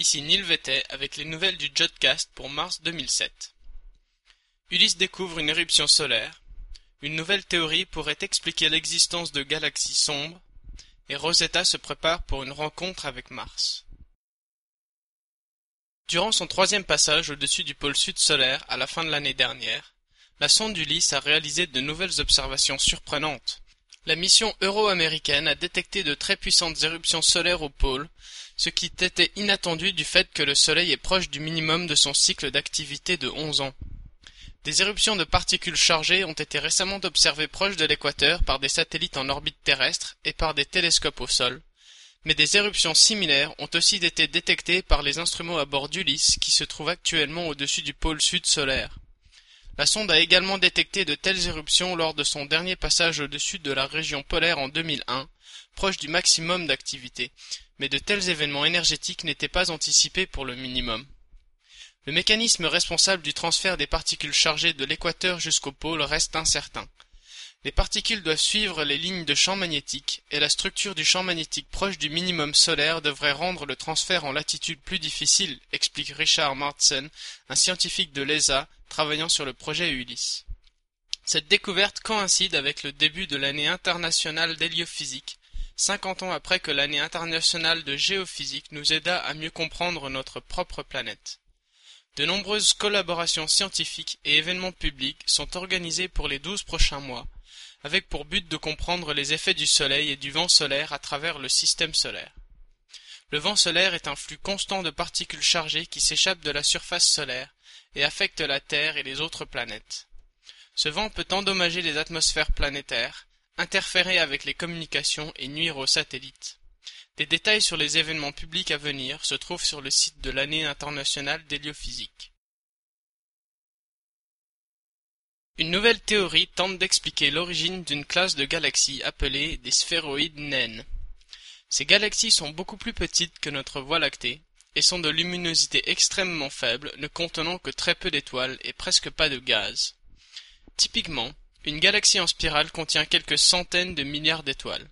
Ici Neil avec les nouvelles du Jodcast pour mars 2007. Ulysse découvre une éruption solaire. Une nouvelle théorie pourrait expliquer l'existence de galaxies sombres. Et Rosetta se prépare pour une rencontre avec Mars. Durant son troisième passage au-dessus du pôle sud solaire à la fin de l'année dernière, la sonde Ulysse a réalisé de nouvelles observations surprenantes. La mission euro-américaine a détecté de très puissantes éruptions solaires au pôle, ce qui était inattendu du fait que le Soleil est proche du minimum de son cycle d'activité de onze ans. Des éruptions de particules chargées ont été récemment observées proches de l'équateur par des satellites en orbite terrestre et par des télescopes au sol, mais des éruptions similaires ont aussi été détectées par les instruments à bord d'Ulysse qui se trouvent actuellement au-dessus du pôle sud solaire. La sonde a également détecté de telles éruptions lors de son dernier passage au-dessus de la région polaire en 2001, proche du maximum d'activité, mais de tels événements énergétiques n'étaient pas anticipés pour le minimum. Le mécanisme responsable du transfert des particules chargées de l'équateur jusqu'au pôle reste incertain. Les particules doivent suivre les lignes de champ magnétique, et la structure du champ magnétique proche du minimum solaire devrait rendre le transfert en latitude plus difficile, explique Richard Martsen, un scientifique de l'ESA travaillant sur le projet Ulysse. Cette découverte coïncide avec le début de l'année internationale d'héliophysique, cinquante ans après que l'année internationale de géophysique nous aida à mieux comprendre notre propre planète. De nombreuses collaborations scientifiques et événements publics sont organisés pour les douze prochains mois, avec pour but de comprendre les effets du Soleil et du vent solaire à travers le système solaire. Le vent solaire est un flux constant de particules chargées qui s'échappent de la surface solaire et affectent la Terre et les autres planètes. Ce vent peut endommager les atmosphères planétaires, interférer avec les communications et nuire aux satellites. Des détails sur les événements publics à venir se trouvent sur le site de l'année internationale d'héliophysique. Une nouvelle théorie tente d'expliquer l'origine d'une classe de galaxies appelées des sphéroïdes naines. Ces galaxies sont beaucoup plus petites que notre Voie lactée et sont de luminosité extrêmement faible, ne contenant que très peu d'étoiles et presque pas de gaz. Typiquement, une galaxie en spirale contient quelques centaines de milliards d'étoiles.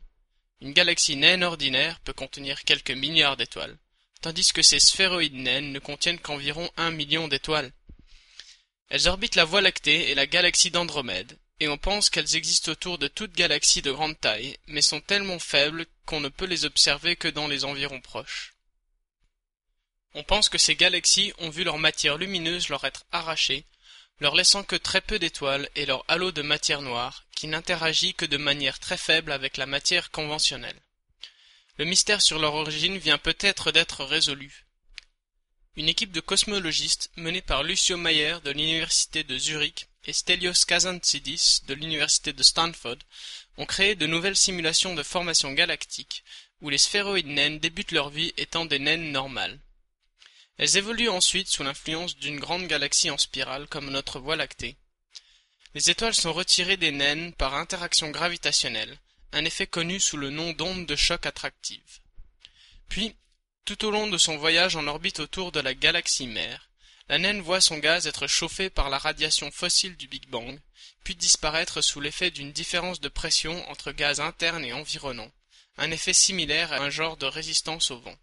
Une galaxie naine ordinaire peut contenir quelques milliards d'étoiles, tandis que ces sphéroïdes naines ne contiennent qu'environ un million d'étoiles. Elles orbitent la Voie lactée et la galaxie d'Andromède, et on pense qu'elles existent autour de toute galaxie de grande taille, mais sont tellement faibles qu'on ne peut les observer que dans les environs proches. On pense que ces galaxies ont vu leur matière lumineuse leur être arrachée, leur laissant que très peu d'étoiles et leur halo de matière noire, qui n'interagit que de manière très faible avec la matière conventionnelle. Le mystère sur leur origine vient peut-être d'être résolu, une équipe de cosmologistes menée par Lucio Mayer de l'université de Zurich et Stelios Kazantzidis de l'université de Stanford ont créé de nouvelles simulations de formation galactique où les sphéroïdes naines débutent leur vie étant des naines normales. Elles évoluent ensuite sous l'influence d'une grande galaxie en spirale comme notre Voie lactée. Les étoiles sont retirées des naines par interaction gravitationnelle, un effet connu sous le nom d'onde de choc attractive. Puis, tout au long de son voyage en orbite autour de la galaxie mère, la naine voit son gaz être chauffé par la radiation fossile du Big Bang, puis disparaître sous l'effet d'une différence de pression entre gaz interne et environnant, un effet similaire à un genre de résistance au vent.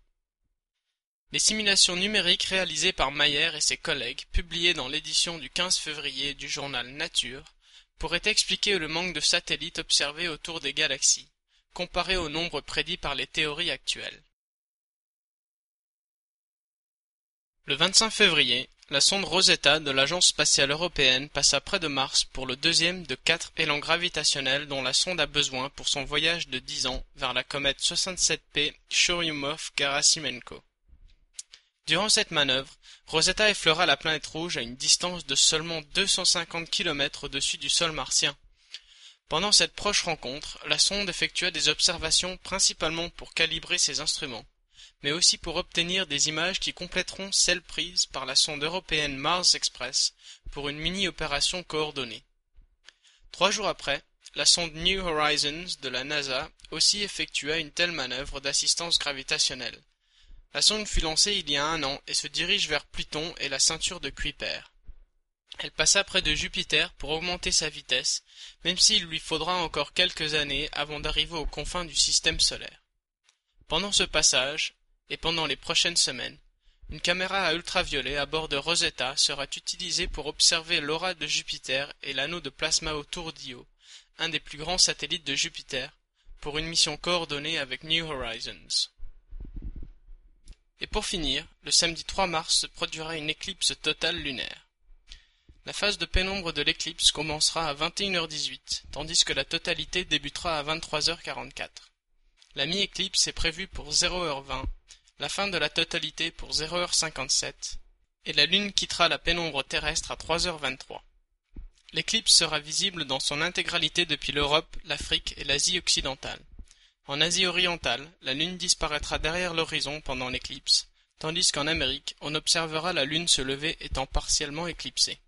Les simulations numériques réalisées par Mayer et ses collègues, publiées dans l'édition du 15 février du journal Nature, pourraient expliquer le manque de satellites observés autour des galaxies, comparé au nombre prédit par les théories actuelles. Le 25 février, la sonde Rosetta de l'Agence spatiale européenne passa près de Mars pour le deuxième de quatre élans gravitationnels dont la sonde a besoin pour son voyage de dix ans vers la comète 67P Churyumov-Gerasimenko. Durant cette manœuvre, Rosetta effleura la planète rouge à une distance de seulement 250 km au-dessus du sol martien. Pendant cette proche rencontre, la sonde effectua des observations principalement pour calibrer ses instruments mais aussi pour obtenir des images qui compléteront celles prises par la sonde européenne Mars Express pour une mini-opération coordonnée. Trois jours après, la sonde New Horizons de la NASA aussi effectua une telle manœuvre d'assistance gravitationnelle. La sonde fut lancée il y a un an et se dirige vers Pluton et la ceinture de Kuiper. Elle passa près de Jupiter pour augmenter sa vitesse, même s'il lui faudra encore quelques années avant d'arriver aux confins du système solaire. Pendant ce passage, et pendant les prochaines semaines, Une caméra à ultraviolet à bord de Rosetta sera utilisée pour observer l'aura de Jupiter et l'anneau de plasma autour d'Io, un des plus grands satellites de Jupiter, pour une mission coordonnée avec New Horizons. Et pour finir, le samedi 3 mars se produira une éclipse totale lunaire. La phase de pénombre de l'éclipse commencera à 21h18, tandis que la totalité débutera à 23h44. La mi-éclipse est prévue pour 0h20, la fin de la totalité pour 0h57, et la Lune quittera la pénombre terrestre à 3h23. L'éclipse sera visible dans son intégralité depuis l'Europe, l'Afrique et l'Asie occidentale. En Asie orientale, la Lune disparaîtra derrière l'horizon pendant l'éclipse, tandis qu'en Amérique, on observera la Lune se lever étant partiellement éclipsée.